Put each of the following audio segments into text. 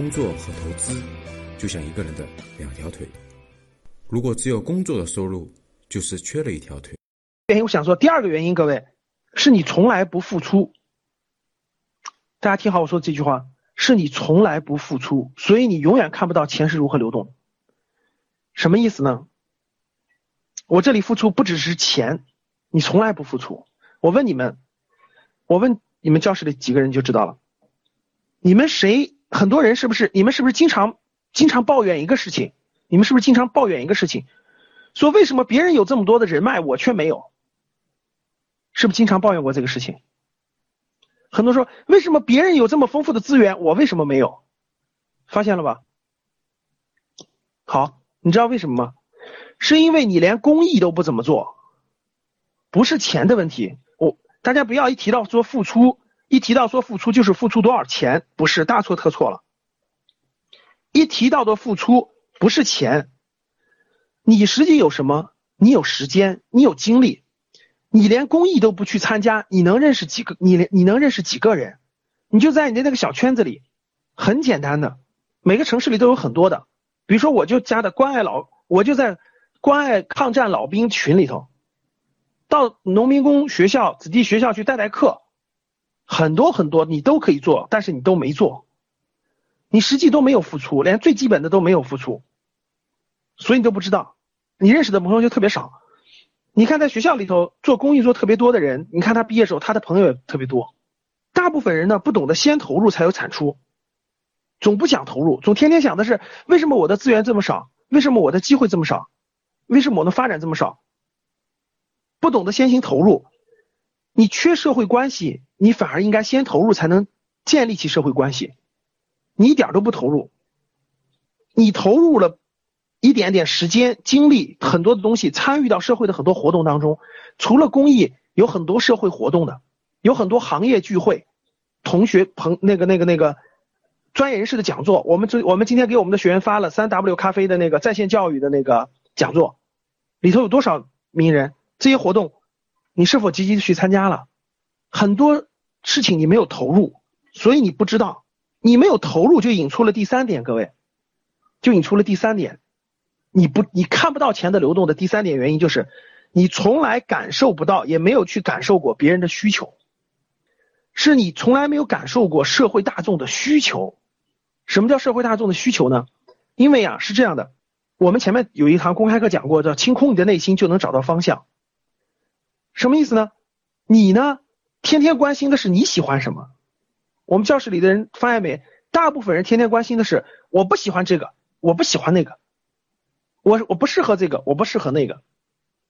工作和投资就像一个人的两条腿，如果只有工作的收入，就是缺了一条腿。原因我想说，第二个原因，各位是你从来不付出。大家听好我说这句话，是你从来不付出，所以你永远看不到钱是如何流动。什么意思呢？我这里付出不只是钱，你从来不付出。我问你们，我问你们教室里几个人就知道了。你们谁？很多人是不是？你们是不是经常经常抱怨一个事情？你们是不是经常抱怨一个事情？说为什么别人有这么多的人脉，我却没有？是不是经常抱怨过这个事情？很多说为什么别人有这么丰富的资源，我为什么没有？发现了吧？好，你知道为什么吗？是因为你连公益都不怎么做，不是钱的问题。我大家不要一提到说付出。一提到说付出就是付出多少钱，不是大错特错了。一提到的付出不是钱，你实际有什么？你有时间，你有精力，你连公益都不去参加，你能认识几个？你连你能认识几个人？你就在你的那个小圈子里，很简单的，每个城市里都有很多的。比如说，我就加的关爱老，我就在关爱抗战老兵群里头，到农民工学校、子弟学校去带带课。很多很多你都可以做，但是你都没做，你实际都没有付出，连最基本的都没有付出，所以你都不知道。你认识的朋友就特别少。你看在学校里头做公益做特别多的人，你看他毕业时候他的朋友也特别多。大部分人呢不懂得先投入才有产出，总不想投入，总天天想的是为什么我的资源这么少，为什么我的机会这么少，为什么我的发展这么少，不懂得先行投入。你缺社会关系，你反而应该先投入，才能建立起社会关系。你一点都不投入，你投入了一点点时间、精力，很多的东西参与到社会的很多活动当中。除了公益，有很多社会活动的，有很多行业聚会、同学朋那个那个那个专业人士的讲座。我们这我们今天给我们的学员发了三 W 咖啡的那个在线教育的那个讲座，里头有多少名人？这些活动。你是否积极的去参加了？很多事情你没有投入，所以你不知道。你没有投入，就引出了第三点，各位，就引出了第三点。你不，你看不到钱的流动的第三点原因就是，你从来感受不到，也没有去感受过别人的需求，是你从来没有感受过社会大众的需求。什么叫社会大众的需求呢？因为啊，是这样的，我们前面有一堂公开课讲过，叫清空你的内心就能找到方向。什么意思呢？你呢？天天关心的是你喜欢什么？我们教室里的人发现没？大部分人天天关心的是我不喜欢这个，我不喜欢那个，我我不适合这个，我不适合那个。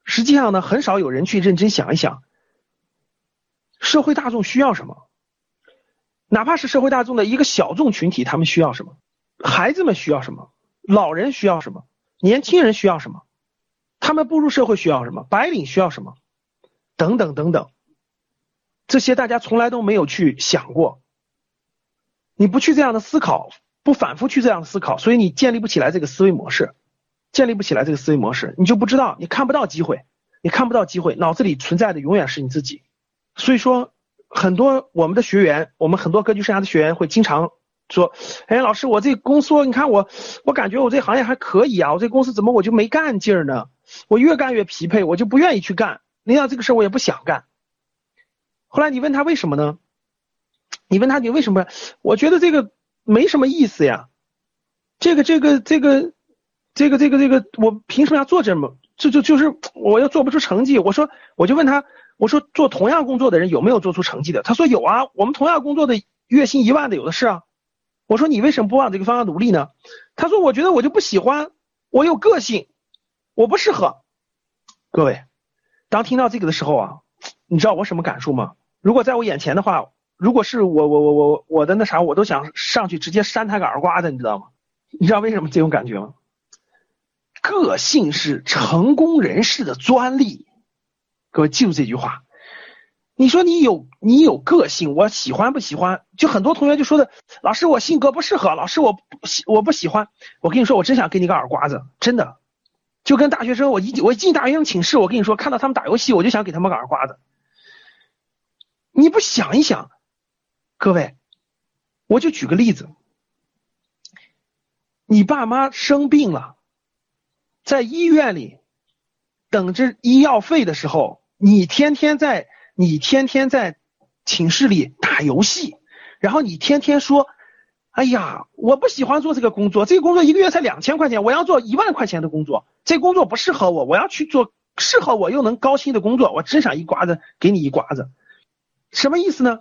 实际上呢，很少有人去认真想一想，社会大众需要什么？哪怕是社会大众的一个小众群体，他们需要什么？孩子们需要什么？老人需要什么？年轻人需要什么？他们步入社会需要什么？白领需要什么？等等等等，这些大家从来都没有去想过。你不去这样的思考，不反复去这样的思考，所以你建立不起来这个思维模式，建立不起来这个思维模式，你就不知道，你看不到机会，你看不到机会，脑子里存在的永远是你自己。所以说，很多我们的学员，我们很多格局生涯的学员会经常说：“哎，老师，我这公司，你看我，我感觉我这行业还可以啊，我这公司怎么我就没干劲儿呢？我越干越疲惫，我就不愿意去干。”领导这个事我也不想干。后来你问他为什么呢？你问他你为什么？我觉得这个没什么意思呀。这个这个这个这个这个这个，我凭什么要做这么？这就就是我又做不出成绩。我说我就问他，我说做同样工作的人有没有做出成绩的？他说有啊，我们同样工作的月薪一万的有的是啊。我说你为什么不往这个方向努力呢？他说我觉得我就不喜欢，我有个性，我不适合。各位。当听到这个的时候啊，你知道我什么感受吗？如果在我眼前的话，如果是我我我我我的那啥，我都想上去直接扇他个耳刮子，你知道吗？你知道为什么这种感觉吗？个性是成功人士的专利，各位记住这句话。你说你有你有个性，我喜欢不喜欢？就很多同学就说的，老师我性格不适合，老师我喜我不喜欢。我跟你说，我真想给你个耳刮子，真的。就跟大学生，我一我一进大学生寝室，我跟你说，看到他们打游戏，我就想给他们个耳刮子。你不想一想，各位，我就举个例子，你爸妈生病了，在医院里等着医药费的时候，你天天在你天天在寝室里打游戏，然后你天天说，哎呀，我不喜欢做这个工作，这个工作一个月才两千块钱，我要做一万块钱的工作，这工作不适合我，我要去做适合我又能高薪的工作，我真想一刮子给你一刮子，什么意思呢？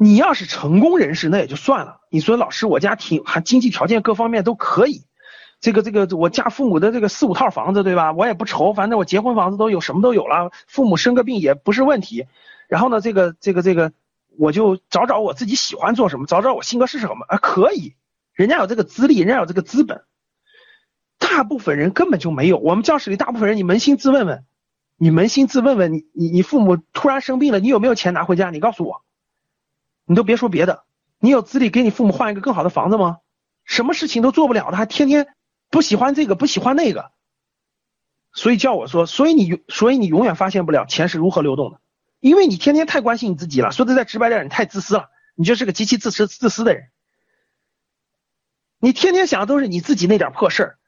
你要是成功人士，那也就算了。你说老师，我家挺还经济条件各方面都可以，这个这个我家父母的这个四五套房子，对吧？我也不愁，反正我结婚房子都有，什么都有了。父母生个病也不是问题。然后呢，这个这个这个，我就找找我自己喜欢做什么，找找我性格是什么啊？可以，人家有这个资历，人家有这个资本。大部分人根本就没有。我们教室里大部分人，你扪心自问问，你扪心自问问，你你你父母突然生病了，你有没有钱拿回家？你告诉我。你都别说别的，你有资历给你父母换一个更好的房子吗？什么事情都做不了的，还天天不喜欢这个不喜欢那个，所以叫我说，所以你所以你永远发现不了钱是如何流动的，因为你天天太关心你自己了。说的再直白点，你太自私了，你就是个极其自私自私的人。你天天想的都是你自己那点破事儿，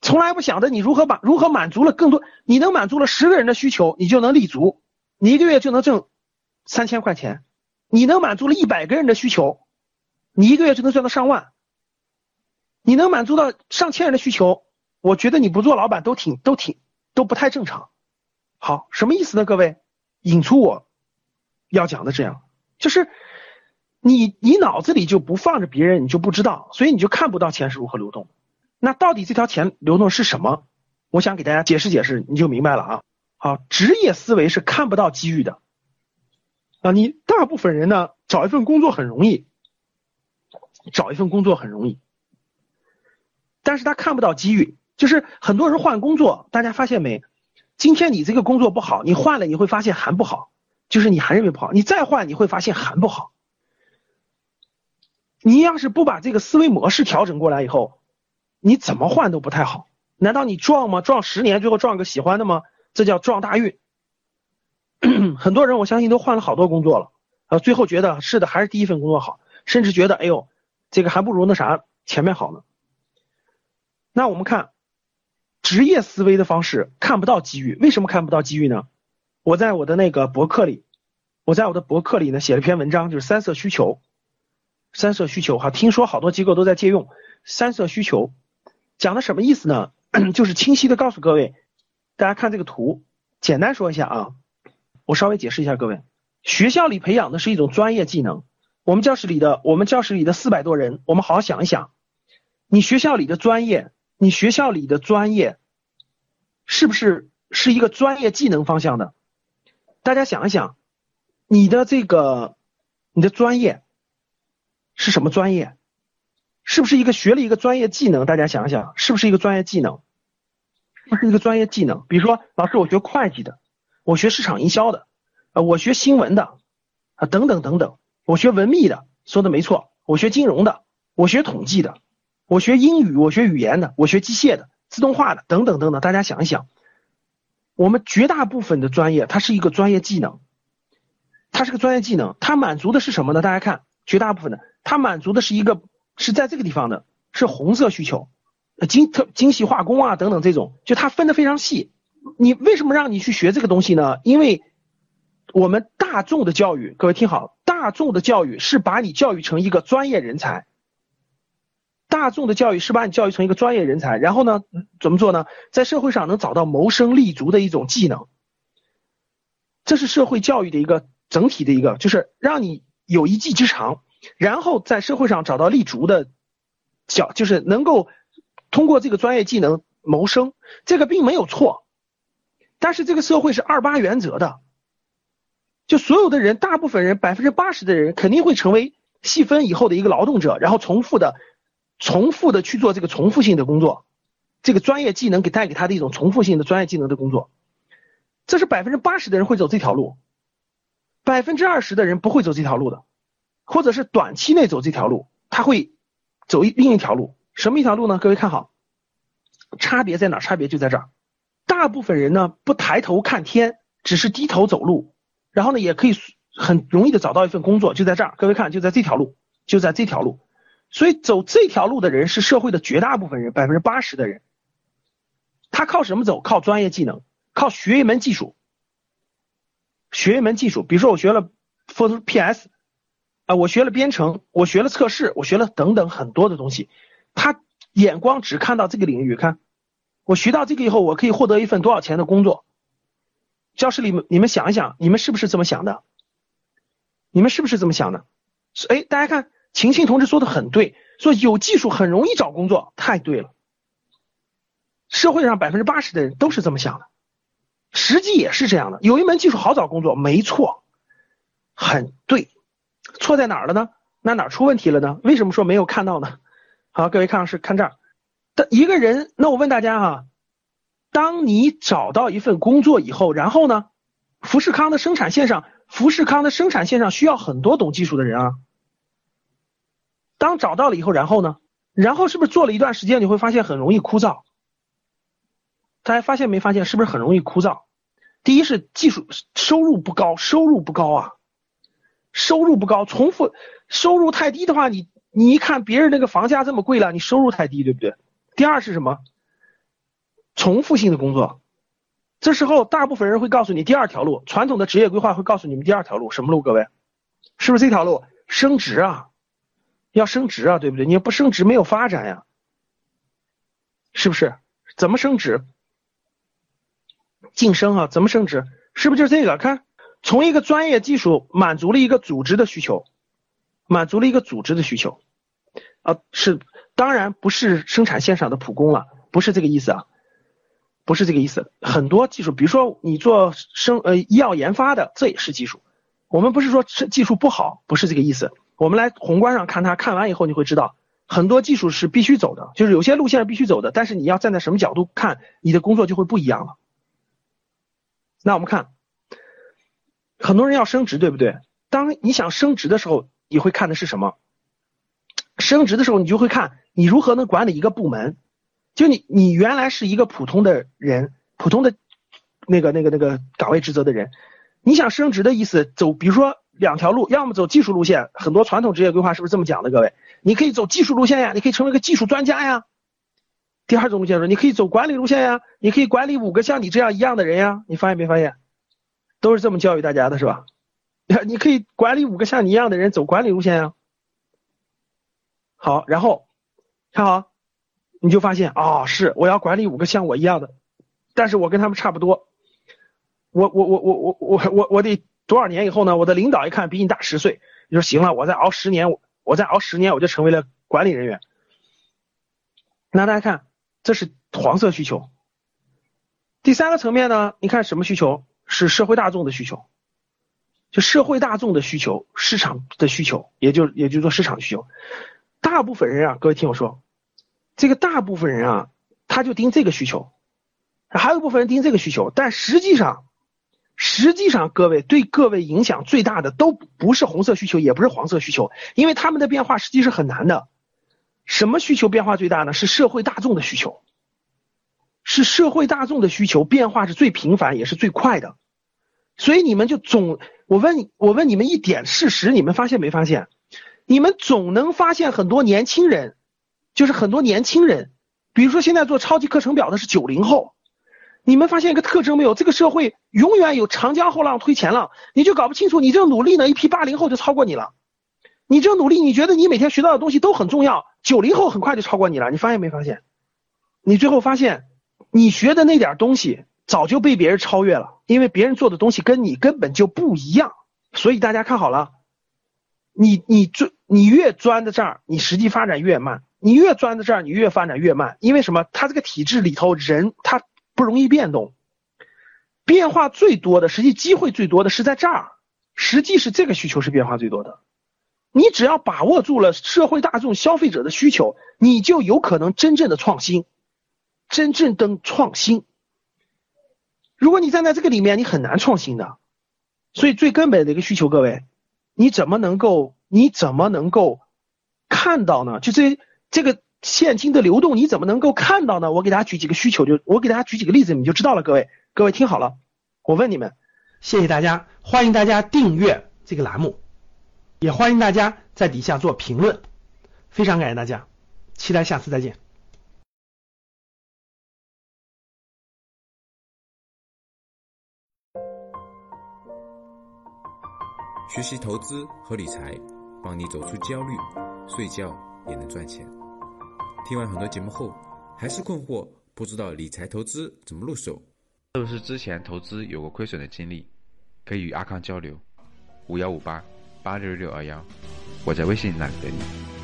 从来不想着你如何把如何满足了更多，你能满足了十个人的需求，你就能立足，你一个月就能挣三千块钱。你能满足了一百个人的需求，你一个月就能赚到上万。你能满足到上千人的需求，我觉得你不做老板都挺都挺都不太正常。好，什么意思呢？各位，引出我要讲的这样，就是你你脑子里就不放着别人，你就不知道，所以你就看不到钱是如何流动。那到底这条钱流动是什么？我想给大家解释解释，你就明白了啊。好，职业思维是看不到机遇的。啊，你大部分人呢，找一份工作很容易，找一份工作很容易，但是他看不到机遇。就是很多人换工作，大家发现没？今天你这个工作不好，你换了你会发现还不好，就是你还认为不好，你再换你会发现还不好。你要是不把这个思维模式调整过来以后，你怎么换都不太好。难道你撞吗？撞十年最后撞个喜欢的吗？这叫撞大运。很多人我相信都换了好多工作了，呃，最后觉得是的，还是第一份工作好，甚至觉得哎呦，这个还不如那啥前面好呢。那我们看职业思维的方式，看不到机遇，为什么看不到机遇呢？我在我的那个博客里，我在我的博客里呢写了篇文章，就是三色需求，三色需求哈，听说好多机构都在借用三色需求，讲的什么意思呢？就是清晰的告诉各位，大家看这个图，简单说一下啊。我稍微解释一下，各位，学校里培养的是一种专业技能。我们教室里的我们教室里的四百多人，我们好好想一想，你学校里的专业，你学校里的专业，是不是是一个专业技能方向的？大家想一想，你的这个你的专业是什么专业？是不是一个学了一个专业技能？大家想一想，是不是一个专业技能？是不是一个专业技能？比如说，老师，我学会计的。我学市场营销的，呃，我学新闻的，啊，等等等等，我学文秘的，说的没错，我学金融的，我学统计的，我学英语，我学语言的，我学机械的，自动化的，等等等等。大家想一想，我们绝大部分的专业，它是一个专业技能，它是个专业技能，它满足的是什么呢？大家看，绝大部分的，它满足的是一个是在这个地方的，是红色需求，精特精细化工啊等等这种，就它分的非常细。你为什么让你去学这个东西呢？因为我们大众的教育，各位听好，大众的教育是把你教育成一个专业人才。大众的教育是把你教育成一个专业人才，然后呢，怎么做呢？在社会上能找到谋生立足的一种技能。这是社会教育的一个整体的一个，就是让你有一技之长，然后在社会上找到立足的教，就是能够通过这个专业技能谋生，这个并没有错。但是这个社会是二八原则的，就所有的人，大部分人，百分之八十的人肯定会成为细分以后的一个劳动者，然后重复的、重复的去做这个重复性的工作，这个专业技能给带给他的一种重复性的专业技能的工作，这是百分之八十的人会走这条路，百分之二十的人不会走这条路的，或者是短期内走这条路，他会走另一条路，什么一条路呢？各位看好，差别在哪？差别就在这儿。大部分人呢不抬头看天，只是低头走路，然后呢也可以很容易的找到一份工作，就在这儿。各位看，就在这条路，就在这条路。所以走这条路的人是社会的绝大部分人，百分之八十的人。他靠什么走？靠专业技能，靠学一门技术。学一门技术，比如说我学了 Photo PS，啊，我学了编程，我学了测试，我学了等等很多的东西。他眼光只看到这个领域，看我学到这个以后，我可以获得一份多少钱的工作。教室里面，你们想一想，你们是不是这么想的？你们是不是这么想的？哎，大家看，晴晴同志说的很对，说有技术很容易找工作，太对了。社会上百分之八十的人都是这么想的，实际也是这样的。有一门技术好找工作，没错，很对。错在哪儿了呢？那哪出问题了呢？为什么说没有看到呢？好，各位看老师看这儿的一个人。那我问大家哈，当你找到一份工作以后，然后呢，富士康的生产线上，富士康的生产线上需要很多懂技术的人啊。当找到了以后，然后呢？然后是不是做了一段时间，你会发现很容易枯燥？大家发现没发现，是不是很容易枯燥？第一是技术收入不高，收入不高啊，收入不高，重复收入太低的话，你你一看别人那个房价这么贵了，你收入太低，对不对？第二是什么？重复性的工作，这时候大部分人会告诉你第二条路，传统的职业规划会告诉你们第二条路什么路？各位，是不是这条路？升职啊，要升职啊，对不对？你要不升职没有发展呀，是不是？怎么升职？晋升啊，怎么升职？是不是就这个？看，从一个专业技术满足了一个组织的需求，满足了一个组织的需求啊，是当然不是生产线上的普工了，不是这个意思啊，不是这个意思。很多技术，比如说你做生呃医药研发的，这也是技术。我们不是说技术不好，不是这个意思。我们来宏观上看它，看完以后你会知道，很多技术是必须走的，就是有些路线是必须走的，但是你要站在什么角度看，你的工作就会不一样了。那我们看，很多人要升职，对不对？当你想升职的时候，你会看的是什么？升职的时候，你就会看你如何能管理一个部门。就你，你原来是一个普通的人，普通的那个、那个、那个岗位职责的人，你想升职的意思，走，比如说两条路，要么走技术路线，很多传统职业规划是不是这么讲的？各位，你可以走技术路线呀，你可以成为个技术专家呀。第二种路线说，你可以走管理路线呀，你可以管理五个像你这样一样的人呀，你发现没发现？都是这么教育大家的，是吧？你可以管理五个像你一样的人，走管理路线呀。好，然后看好，你就发现啊，是我要管理五个像我一样的，但是我跟他们差不多。我我我我我我我我得多少年以后呢？我的领导一看比你大十岁，你说行了，我再熬十年，我再熬十年，我就成为了管理人员。那大家看。这是黄色需求。第三个层面呢？你看什么需求？是社会大众的需求，就社会大众的需求，市场的需求，也就也就是说市场需求。大部分人啊，各位听我说，这个大部分人啊，他就盯这个需求，还有一部分人盯这个需求。但实际上，实际上各位对各位影响最大的都不是红色需求，也不是黄色需求，因为他们的变化实际是很难的。什么需求变化最大呢？是社会大众的需求，是社会大众的需求变化是最频繁也是最快的，所以你们就总我问我问你们一点事实，你们发现没发现？你们总能发现很多年轻人，就是很多年轻人，比如说现在做超级课程表的是九零后，你们发现一个特征没有？这个社会永远有长江后浪推前浪，你就搞不清楚，你这努力呢，一批八零后就超过你了。你这努力，你觉得你每天学到的东西都很重要，九零后很快就超过你了。你发现没发现？你最后发现，你学的那点东西早就被别人超越了，因为别人做的东西跟你根本就不一样。所以大家看好了，你你钻你越钻在这儿，你实际发展越慢；你越钻在这儿，你越发展越慢。因为什么？他这个体制里头人他不容易变动，变化最多的，实际机会最多的是在这儿，实际是这个需求是变化最多的。你只要把握住了社会大众消费者的需求，你就有可能真正的创新，真正的创新。如果你站在这个里面，你很难创新的。所以最根本的一个需求，各位，你怎么能够，你怎么能够看到呢？就这这个现金的流动，你怎么能够看到呢？我给大家举几个需求，就我给大家举几个例子，你就知道了。各位，各位听好了，我问你们，谢谢大家，欢迎大家订阅这个栏目。也欢迎大家在底下做评论。非常感谢大家，期待下次再见。学习投资和理财，帮你走出焦虑，睡觉也能赚钱。听完很多节目后，还是困惑，不知道理财投资怎么入手？是不是之前投资有过亏损的经历？可以与阿康交流，五幺五八八六六二幺，我在微信那里等你。